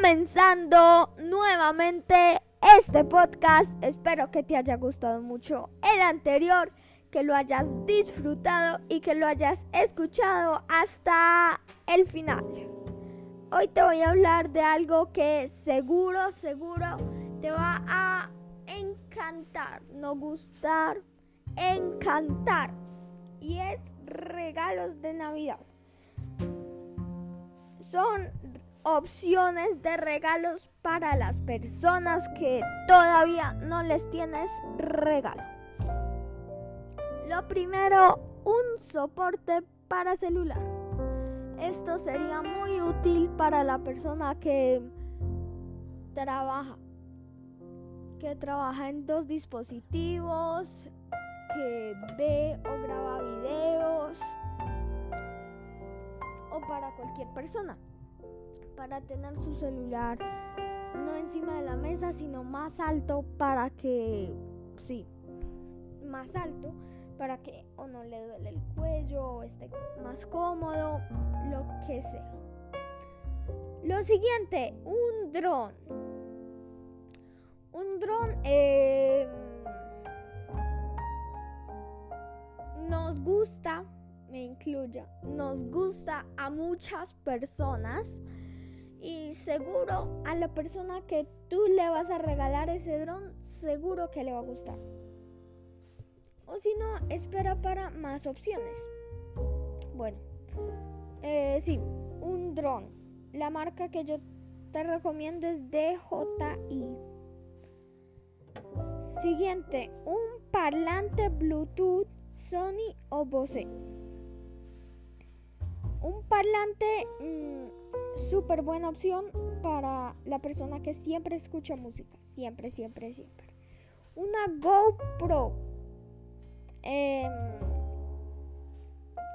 comenzando nuevamente este podcast. Espero que te haya gustado mucho el anterior, que lo hayas disfrutado y que lo hayas escuchado hasta el final. Hoy te voy a hablar de algo que seguro, seguro te va a encantar, no gustar, encantar. Y es regalos de Navidad. Son opciones de regalos para las personas que todavía no les tienes regalo. Lo primero, un soporte para celular. Esto sería muy útil para la persona que trabaja, que trabaja en dos dispositivos, que ve o graba videos o para cualquier persona para tener su celular no encima de la mesa, sino más alto para que, sí, más alto para que o no le duele el cuello o esté más cómodo, lo que sea. Lo siguiente, un dron. Un dron em, nos gusta, me incluya, nos gusta a muchas personas y seguro a la persona que tú le vas a regalar ese dron, seguro que le va a gustar. O si no, espera para más opciones. Bueno, eh, sí, un dron. La marca que yo te recomiendo es DJI. Siguiente, un parlante Bluetooth Sony o Bose. Un parlante mm, súper buena opción para la persona que siempre escucha música. Siempre, siempre, siempre. Una GoPro. Em,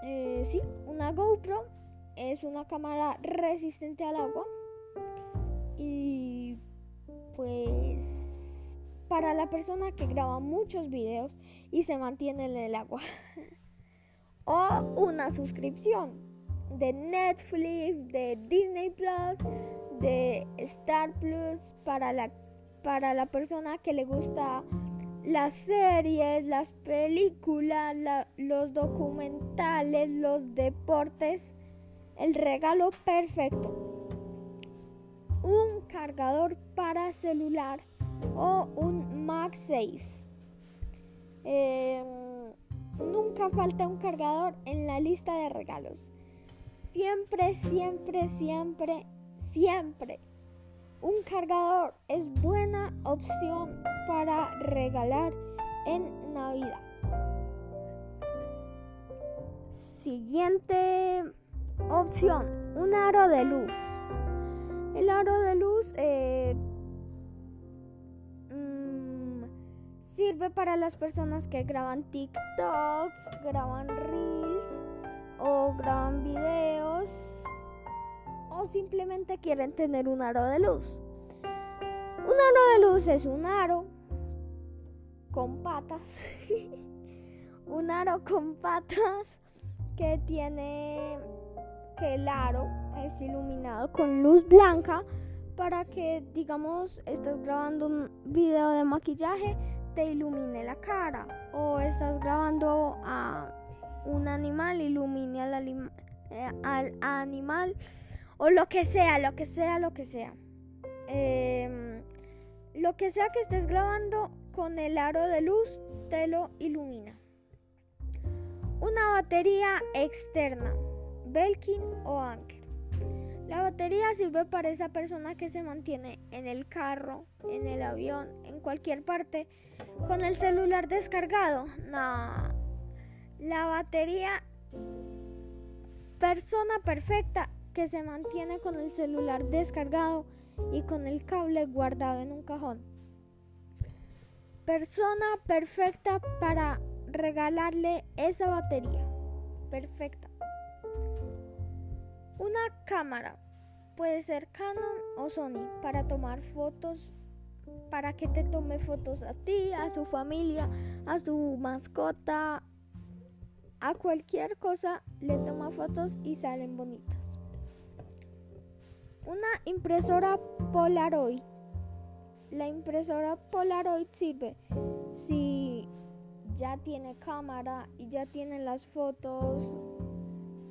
eh, sí, una GoPro es una cámara resistente al agua. Y pues para la persona que graba muchos videos y se mantiene en el agua. o una suscripción de Netflix, de Disney Plus, de Star Plus para la, para la persona que le gusta las series, las películas, los documentales, los deportes. El regalo perfecto. Un cargador para celular o un MagSafe. Em, nunca falta un cargador en la lista de regalos siempre, siempre, siempre, siempre. Un cargador es buena opción para regalar en Navidad. Siguiente opción, un aro de luz. El aro de luz eh, mm, sirve para las personas que graban TikToks, graban Reels o graban videos o simplemente quieren tener un aro de luz. Un aro de luz es un aro con patas. un aro con patas que tiene que el aro es iluminado con luz blanca para que digamos estás grabando un video de maquillaje te ilumine la cara o estás grabando a un animal ilumine al, eh, al animal o lo que sea, lo que sea, lo que sea. Em, lo que sea que estés grabando con el aro de luz te lo ilumina. Una batería externa, Belkin o Anker. La batería sirve para esa persona que se mantiene en el carro, en el avión, en cualquier parte, con el celular descargado. No, la batería persona perfecta que se mantiene con el celular descargado y con el cable guardado en un cajón. Persona perfecta para regalarle esa batería. Perfecta. Una cámara. Puede ser Canon o Sony para tomar fotos, para que te tome fotos a ti, a su familia, a su mascota, a cualquier cosa le toma fotos y salen bonitas. Una impresora Polaroid. La impresora Polaroid sirve si ya tiene cámara y ya tiene las fotos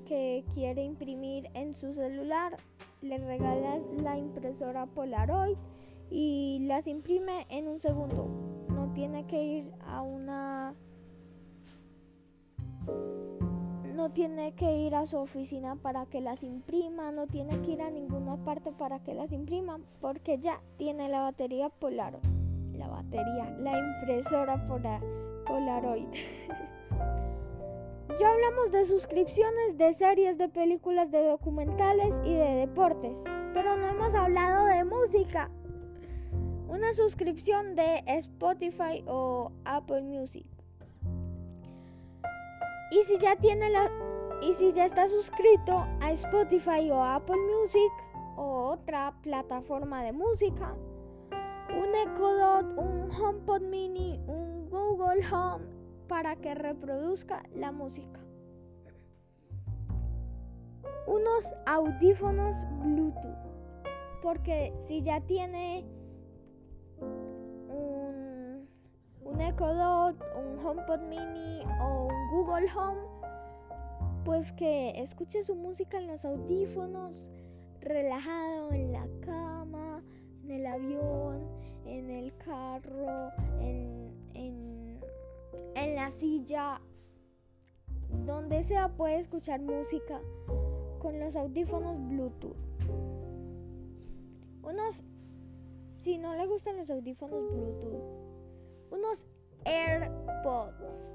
que quiere imprimir en su celular, le regalas la impresora Polaroid y las imprime en un segundo. No tiene que ir a una tiene que ir a su oficina para que las imprima, no tiene que ir a ninguna parte para que las imprima, porque ya tiene la batería Polaroid. La batería, la impresora Polaroid. ya hablamos de suscripciones de series, de películas, de documentales y de deportes, pero no hemos hablado de música. Una suscripción de Spotify o Apple Music. Y si ya tiene la y si ya está suscrito a Spotify o Apple Music o otra plataforma de música, un Echo Dot, un HomePod Mini, un Google Home para que reproduzca la música. Unos audífonos Bluetooth, porque si ya tiene Echo Dot, un HomePod Mini o un Google Home, pues que escuche su música en los audífonos, relajado en la cama, en el avión, en el carro, en, en, en la silla, donde sea puede escuchar música con los audífonos Bluetooth. Unos, si no le gustan los audífonos Bluetooth, unos AirPods.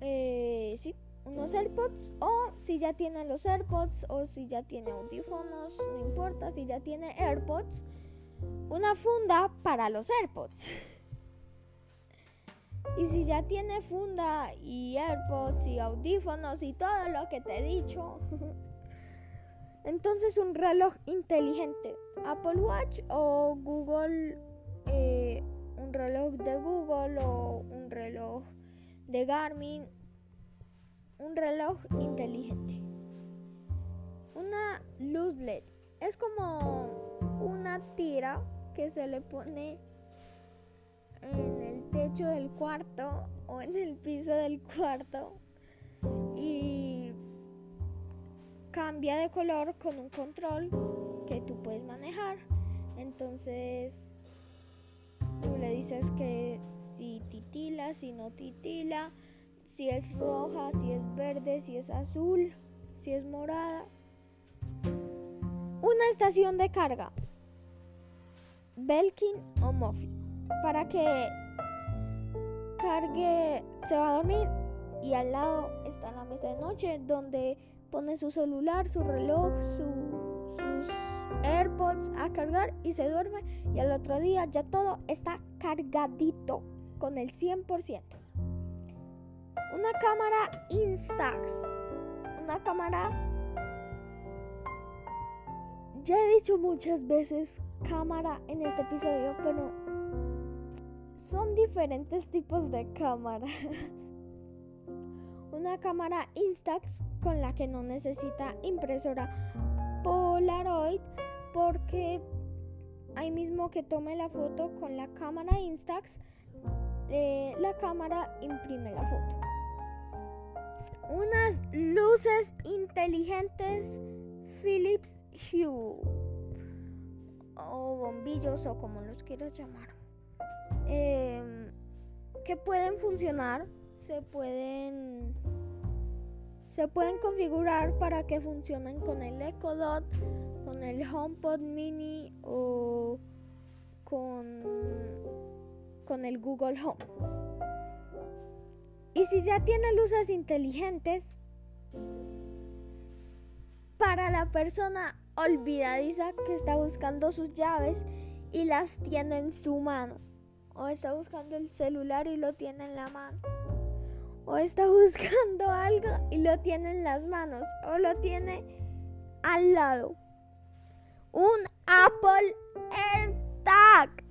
Eh, sí, unos AirPods o si ya tiene los AirPods o si ya tiene audífonos, no importa, si ya tiene AirPods, una funda para los AirPods. Y si ya tiene funda y AirPods y audífonos y todo lo que te he dicho, entonces un reloj inteligente, Apple Watch o Google reloj de Google o un reloj de Garmin, un reloj inteligente. Una luz LED es como una tira que se le pone en el techo del cuarto o en el piso del cuarto y cambia de color con un control que tú puedes manejar. Entonces dices que si titila, si no titila, si es roja, si es verde, si es azul, si es morada. Una estación de carga. Belkin o Mofi. Para que cargue, se va a dormir y al lado está la mesa de noche donde pone su celular, su reloj, su, AirPods a cargar y se duerme y al otro día ya todo está cargadito con el 100%. Una cámara Instax. Una cámara... Ya he dicho muchas veces cámara en este episodio, pero son diferentes tipos de cámaras. Una cámara Instax con la que no necesita impresora Polaroid porque ahí mismo que tome la foto con la cámara Instax, eh, la cámara imprime la foto. Unas luces inteligentes Philips Hue o bombillos o como los quieras llamar em, que pueden funcionar se pueden se pueden configurar para que funcionen con el Echo Dot con el HomePod mini o con, con el Google Home. Y si ya tiene luces inteligentes, para la persona olvidadiza que está buscando sus llaves y las tiene en su mano, o está buscando el celular y lo tiene en la mano, o está buscando algo y lo tiene en las manos, o lo tiene al lado un Apple AirTag.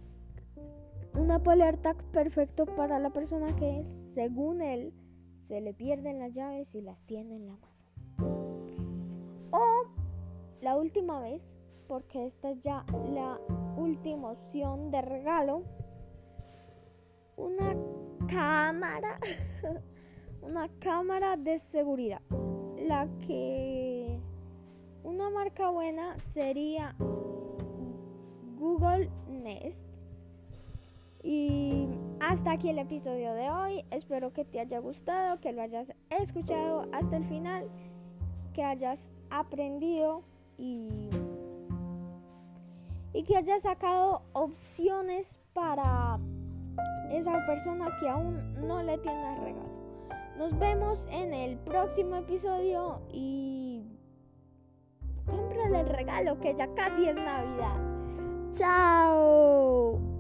Un Apple AirTag perfecto para la persona que, según él, se le pierden las llaves y las tiene en la mano. O la última vez, porque esta es ya la última opción de regalo, una cámara, una cámara de seguridad, la que una marca buena sería Google Nest. Y hasta aquí el episodio de hoy. Espero que te haya gustado, que lo hayas escuchado hasta el final, que hayas aprendido y, y que hayas sacado opciones para esa persona que aún no le tiene regalo. Nos vemos en el próximo episodio y el regalo que ya casi es Navidad. Chao.